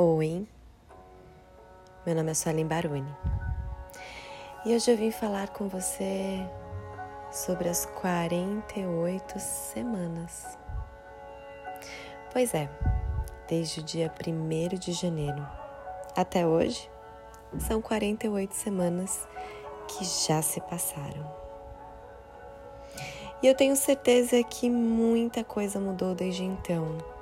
Oi, meu nome é Suelen Baruni e hoje eu vim falar com você sobre as 48 semanas. Pois é, desde o dia 1 de janeiro até hoje, são 48 semanas que já se passaram. E eu tenho certeza que muita coisa mudou desde então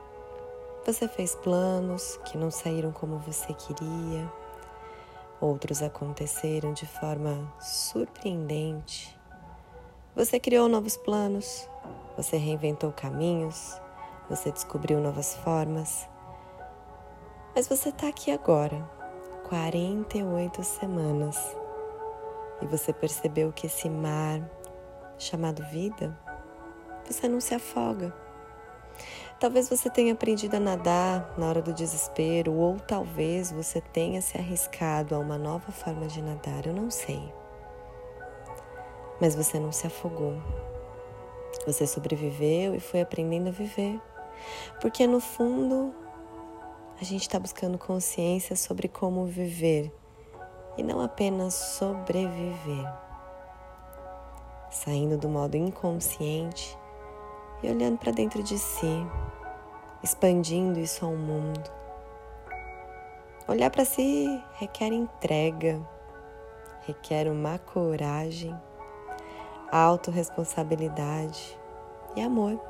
você fez planos que não saíram como você queria, outros aconteceram de forma surpreendente. Você criou novos planos, você reinventou caminhos, você descobriu novas formas. Mas você está aqui agora, 48 semanas, e você percebeu que esse mar chamado vida, você não se afoga Talvez você tenha aprendido a nadar na hora do desespero, ou talvez você tenha se arriscado a uma nova forma de nadar, eu não sei. Mas você não se afogou. Você sobreviveu e foi aprendendo a viver. Porque no fundo, a gente está buscando consciência sobre como viver e não apenas sobreviver. Saindo do modo inconsciente e olhando para dentro de si, expandindo isso ao mundo. Olhar para si requer entrega, requer uma coragem, autorresponsabilidade e amor.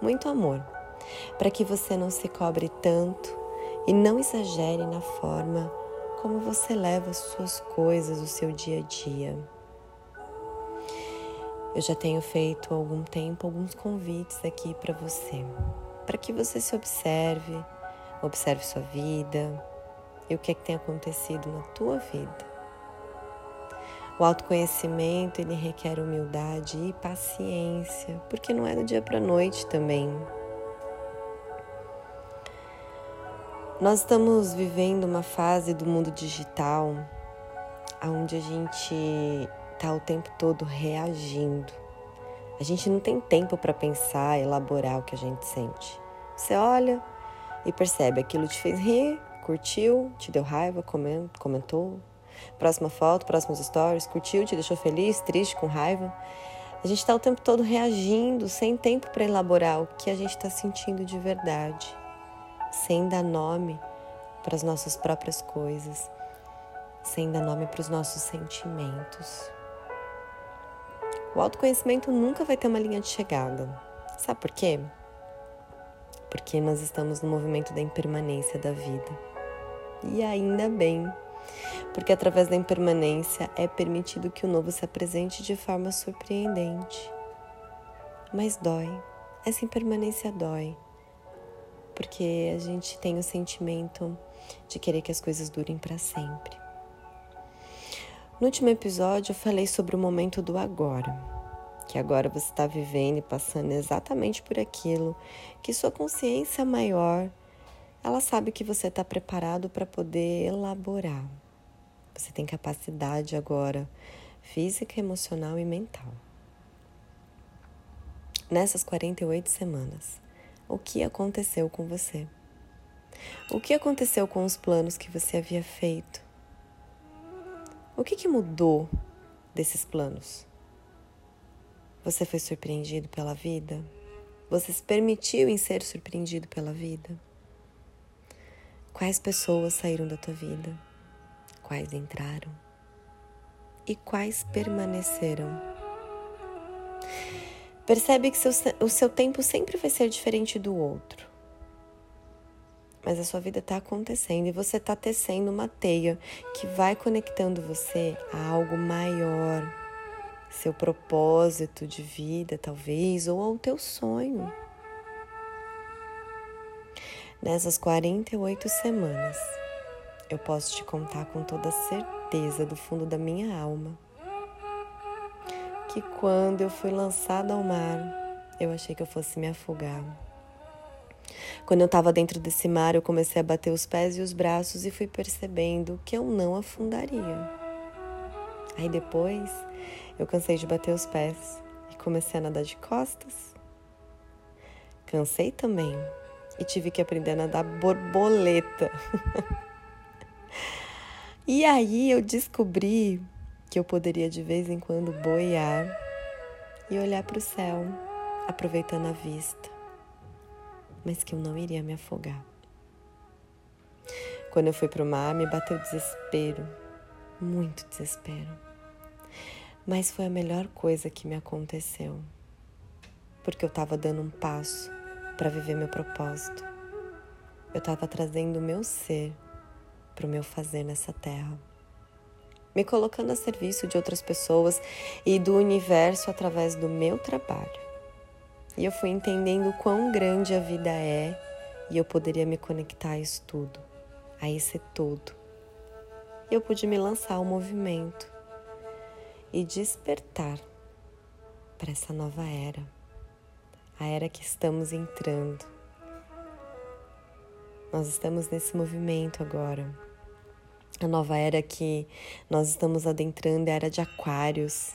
Muito amor, para que você não se cobre tanto e não exagere na forma como você leva as suas coisas, o seu dia a dia. Eu já tenho feito há algum tempo alguns convites aqui para você, para que você se observe, observe sua vida e o que, é que tem acontecido na tua vida. O autoconhecimento ele requer humildade e paciência, porque não é do dia para noite também. Nós estamos vivendo uma fase do mundo digital onde a gente está o tempo todo reagindo. A gente não tem tempo para pensar, elaborar o que a gente sente. Você olha e percebe aquilo te fez rir, curtiu, te deu raiva, comentou. Próxima foto, próximos stories, curtiu, te deixou feliz, triste, com raiva. A gente está o tempo todo reagindo, sem tempo para elaborar o que a gente está sentindo de verdade, sem dar nome para as nossas próprias coisas, sem dar nome para os nossos sentimentos. O autoconhecimento nunca vai ter uma linha de chegada. Sabe por quê? Porque nós estamos no movimento da impermanência da vida. E ainda bem, porque através da impermanência é permitido que o novo se apresente de forma surpreendente. Mas dói, essa impermanência dói, porque a gente tem o sentimento de querer que as coisas durem para sempre. No último episódio, eu falei sobre o momento do agora, que agora você está vivendo e passando exatamente por aquilo, que sua consciência maior, ela sabe que você está preparado para poder elaborar. Você tem capacidade agora física, emocional e mental. Nessas 48 semanas, o que aconteceu com você? O que aconteceu com os planos que você havia feito? O que, que mudou desses planos? Você foi surpreendido pela vida? Você se permitiu em ser surpreendido pela vida? Quais pessoas saíram da tua vida? Quais entraram? E quais permaneceram? Percebe que seu, o seu tempo sempre vai ser diferente do outro mas a sua vida está acontecendo e você está tecendo uma teia que vai conectando você a algo maior, seu propósito de vida, talvez, ou ao teu sonho. Nessas 48 semanas, eu posso te contar com toda certeza do fundo da minha alma que quando eu fui lançada ao mar, eu achei que eu fosse me afogar. Quando eu estava dentro desse mar, eu comecei a bater os pés e os braços e fui percebendo que eu não afundaria. Aí depois, eu cansei de bater os pés e comecei a nadar de costas. Cansei também e tive que aprender a nadar borboleta. e aí eu descobri que eu poderia de vez em quando boiar e olhar para o céu, aproveitando a vista, mas que eu não iria me afogar. Quando eu fui para o mar, me bateu desespero, muito desespero. Mas foi a melhor coisa que me aconteceu, porque eu estava dando um passo para viver meu propósito. Eu estava trazendo o meu ser para o meu fazer nessa terra, me colocando a serviço de outras pessoas e do universo através do meu trabalho. E eu fui entendendo quão grande a vida é e eu poderia me conectar a isso tudo, a esse todo. Eu pude me lançar ao movimento e despertar para essa nova era a era que estamos entrando. Nós estamos nesse movimento agora. A nova era que nós estamos adentrando é a era de Aquários.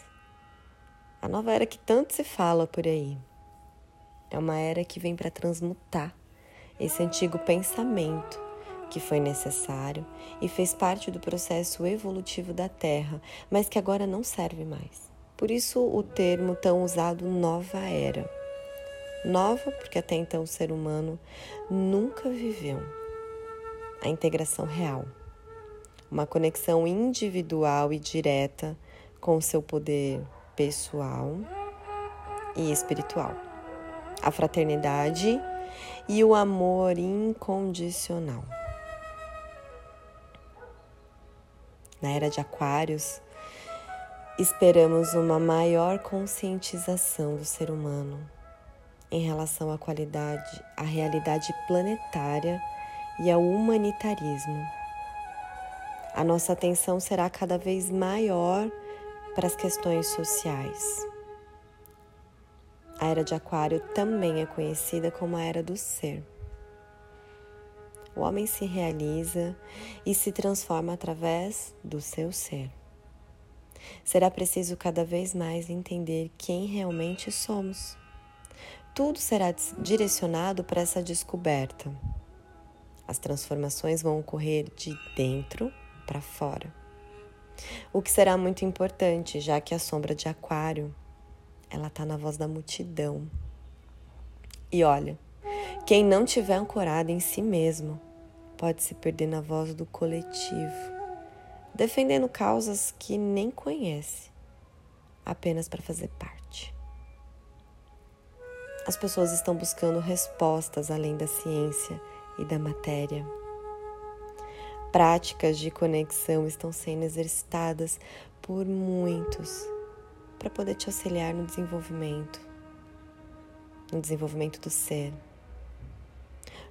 A nova era que tanto se fala por aí. É uma era que vem para transmutar esse antigo pensamento que foi necessário e fez parte do processo evolutivo da Terra, mas que agora não serve mais. Por isso o termo tão usado nova era. Nova, porque até então o ser humano nunca viveu a integração real, uma conexão individual e direta com o seu poder pessoal e espiritual, a fraternidade e o amor incondicional. Na era de Aquários, esperamos uma maior conscientização do ser humano em relação à qualidade, à realidade planetária e ao humanitarismo. A nossa atenção será cada vez maior para as questões sociais. A era de Aquário também é conhecida como a era do ser. O homem se realiza e se transforma através do seu ser. Será preciso cada vez mais entender quem realmente somos tudo será direcionado para essa descoberta. As transformações vão ocorrer de dentro para fora. O que será muito importante, já que a sombra de Aquário, ela está na voz da multidão. E olha, quem não tiver ancorado em si mesmo pode se perder na voz do coletivo, defendendo causas que nem conhece, apenas para fazer parte. As pessoas estão buscando respostas além da ciência e da matéria. Práticas de conexão estão sendo exercitadas por muitos para poder te auxiliar no desenvolvimento, no desenvolvimento do ser.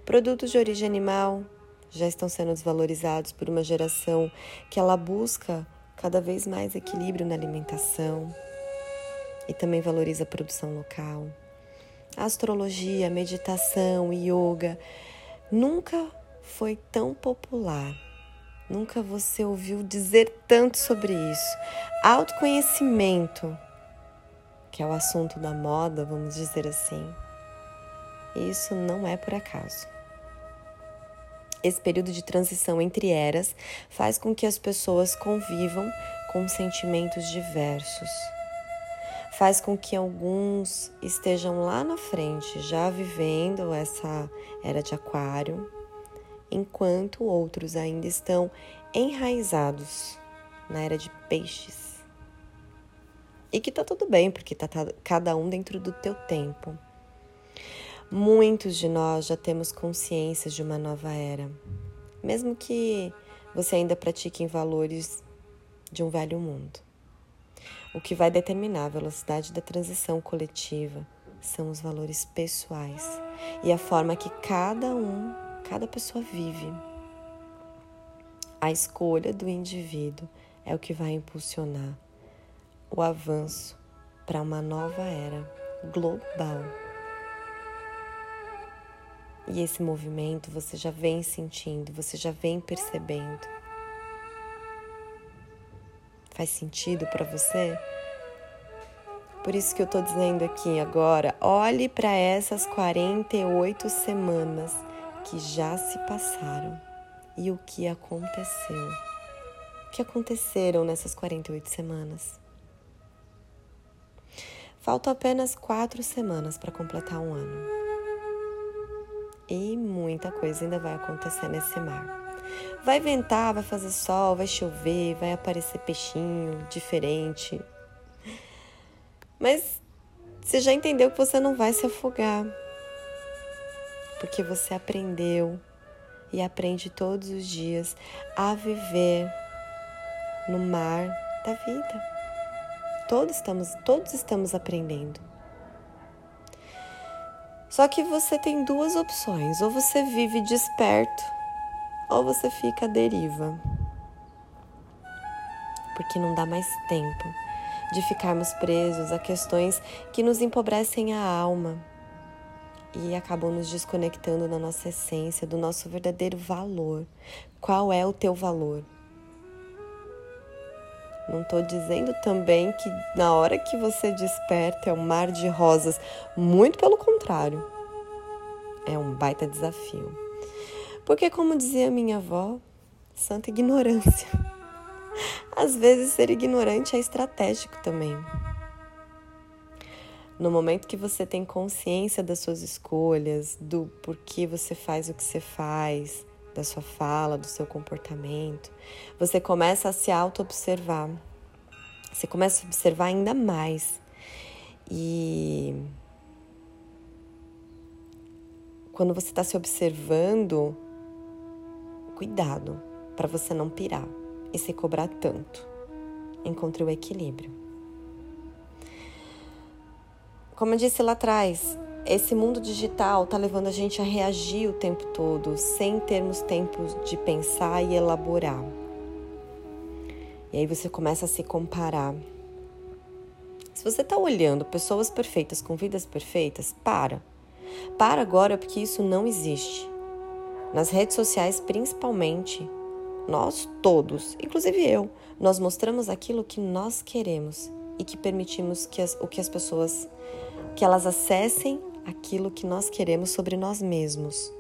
Produtos de origem animal já estão sendo desvalorizados por uma geração que ela busca cada vez mais equilíbrio na alimentação e também valoriza a produção local astrologia, meditação, yoga, nunca foi tão popular. Nunca você ouviu dizer tanto sobre isso. Autoconhecimento, que é o assunto da moda, vamos dizer assim. Isso não é por acaso. Esse período de transição entre eras faz com que as pessoas convivam com sentimentos diversos faz com que alguns estejam lá na frente, já vivendo essa era de Aquário, enquanto outros ainda estão enraizados na era de Peixes. E que tá tudo bem, porque tá cada um dentro do teu tempo. Muitos de nós já temos consciência de uma nova era, mesmo que você ainda pratique em valores de um velho mundo. O que vai determinar a velocidade da transição coletiva são os valores pessoais e a forma que cada um, cada pessoa vive. A escolha do indivíduo é o que vai impulsionar o avanço para uma nova era global. E esse movimento você já vem sentindo, você já vem percebendo. Faz sentido para você? Por isso que eu tô dizendo aqui agora, olhe para essas 48 semanas que já se passaram e o que aconteceu. O que aconteceram nessas 48 semanas? Faltam apenas quatro semanas para completar um ano. E muita coisa ainda vai acontecer nesse mar. Vai ventar, vai fazer sol, vai chover, vai aparecer peixinho diferente. Mas você já entendeu que você não vai se afogar. Porque você aprendeu e aprende todos os dias a viver no mar da vida. Todos estamos, todos estamos aprendendo. Só que você tem duas opções: ou você vive desperto, ou você fica à deriva. Porque não dá mais tempo de ficarmos presos a questões que nos empobrecem a alma e acabam nos desconectando da nossa essência, do nosso verdadeiro valor. Qual é o teu valor? Não estou dizendo também que na hora que você desperta é um mar de rosas, muito pelo contrário. É um baita desafio. Porque, como dizia minha avó, santa ignorância. Às vezes, ser ignorante é estratégico também. No momento que você tem consciência das suas escolhas, do porquê você faz o que você faz, da sua fala, do seu comportamento, você começa a se auto-observar. Você começa a observar ainda mais. E quando você está se observando, cuidado para você não pirar e se cobrar tanto. Encontre o equilíbrio. Como eu disse lá atrás, esse mundo digital está levando a gente a reagir o tempo todo, sem termos tempo de pensar e elaborar. E aí você começa a se comparar. Se você está olhando pessoas perfeitas com vidas perfeitas, para. Para agora porque isso não existe. Nas redes sociais, principalmente, nós todos, inclusive eu, nós mostramos aquilo que nós queremos e que permitimos que as, o que as pessoas que elas acessem aquilo que nós queremos sobre nós mesmos.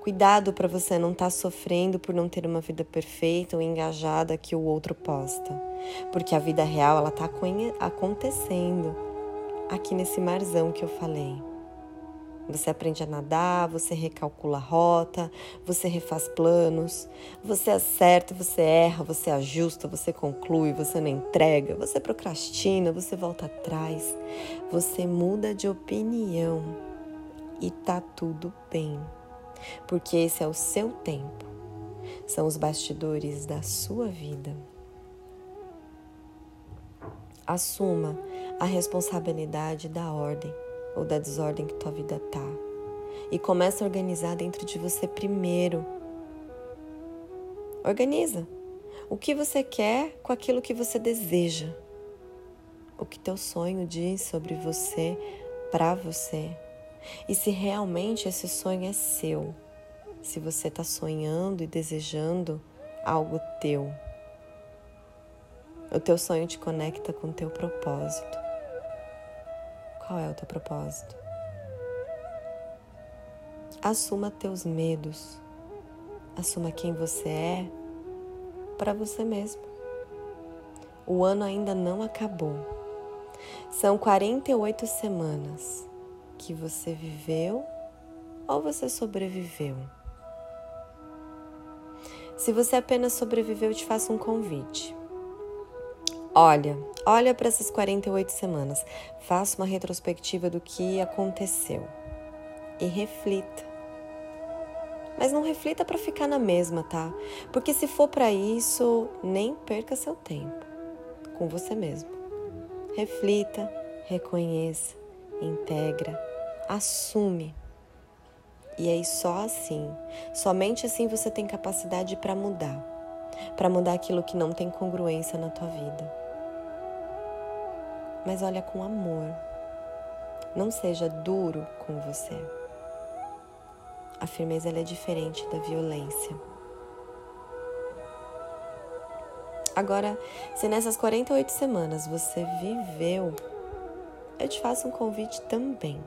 Cuidado para você não estar tá sofrendo por não ter uma vida perfeita ou engajada que o outro posta, porque a vida real ela está acontecendo aqui nesse marzão que eu falei. Você aprende a nadar, você recalcula a rota, você refaz planos, você acerta, você erra, você ajusta, você conclui, você não entrega, você procrastina, você volta atrás, você muda de opinião e tá tudo bem, porque esse é o seu tempo, são os bastidores da sua vida. Assuma a responsabilidade da ordem ou da desordem que tua vida tá. E começa a organizar dentro de você primeiro. Organiza o que você quer com aquilo que você deseja. O que teu sonho diz sobre você, para você. E se realmente esse sonho é seu. Se você está sonhando e desejando algo teu. O teu sonho te conecta com o teu propósito. Qual é o teu propósito? Assuma teus medos. Assuma quem você é para você mesmo. O ano ainda não acabou. São 48 semanas que você viveu ou você sobreviveu. Se você apenas sobreviveu, eu te faço um convite. Olha, olha para essas 48 semanas, faça uma retrospectiva do que aconteceu e reflita. Mas não reflita para ficar na mesma, tá? Porque se for para isso, nem perca seu tempo com você mesmo. Reflita, reconheça, integra, assume. E aí só assim, somente assim você tem capacidade para mudar, para mudar aquilo que não tem congruência na tua vida mas olha com amor. Não seja duro com você. A firmeza é diferente da violência. Agora, se nessas 48 semanas você viveu, eu te faço um convite também.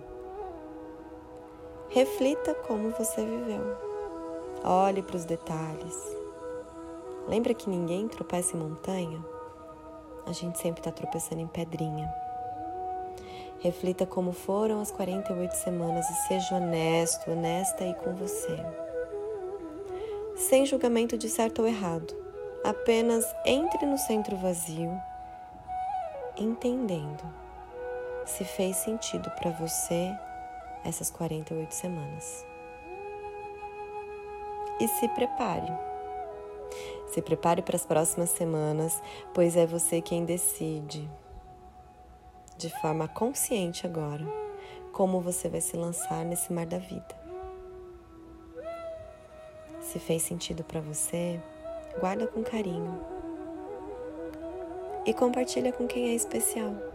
Reflita como você viveu. Olhe para os detalhes. Lembra que ninguém tropeça em montanha? A gente sempre está tropeçando em pedrinha. Reflita como foram as 48 semanas e seja honesto, honesta aí com você. Sem julgamento de certo ou errado. Apenas entre no centro vazio, entendendo se fez sentido para você essas 48 semanas. E se prepare. Se prepare para as próximas semanas, pois é você quem decide, de forma consciente agora, como você vai se lançar nesse mar da vida. Se fez sentido para você, guarda com carinho e compartilha com quem é especial.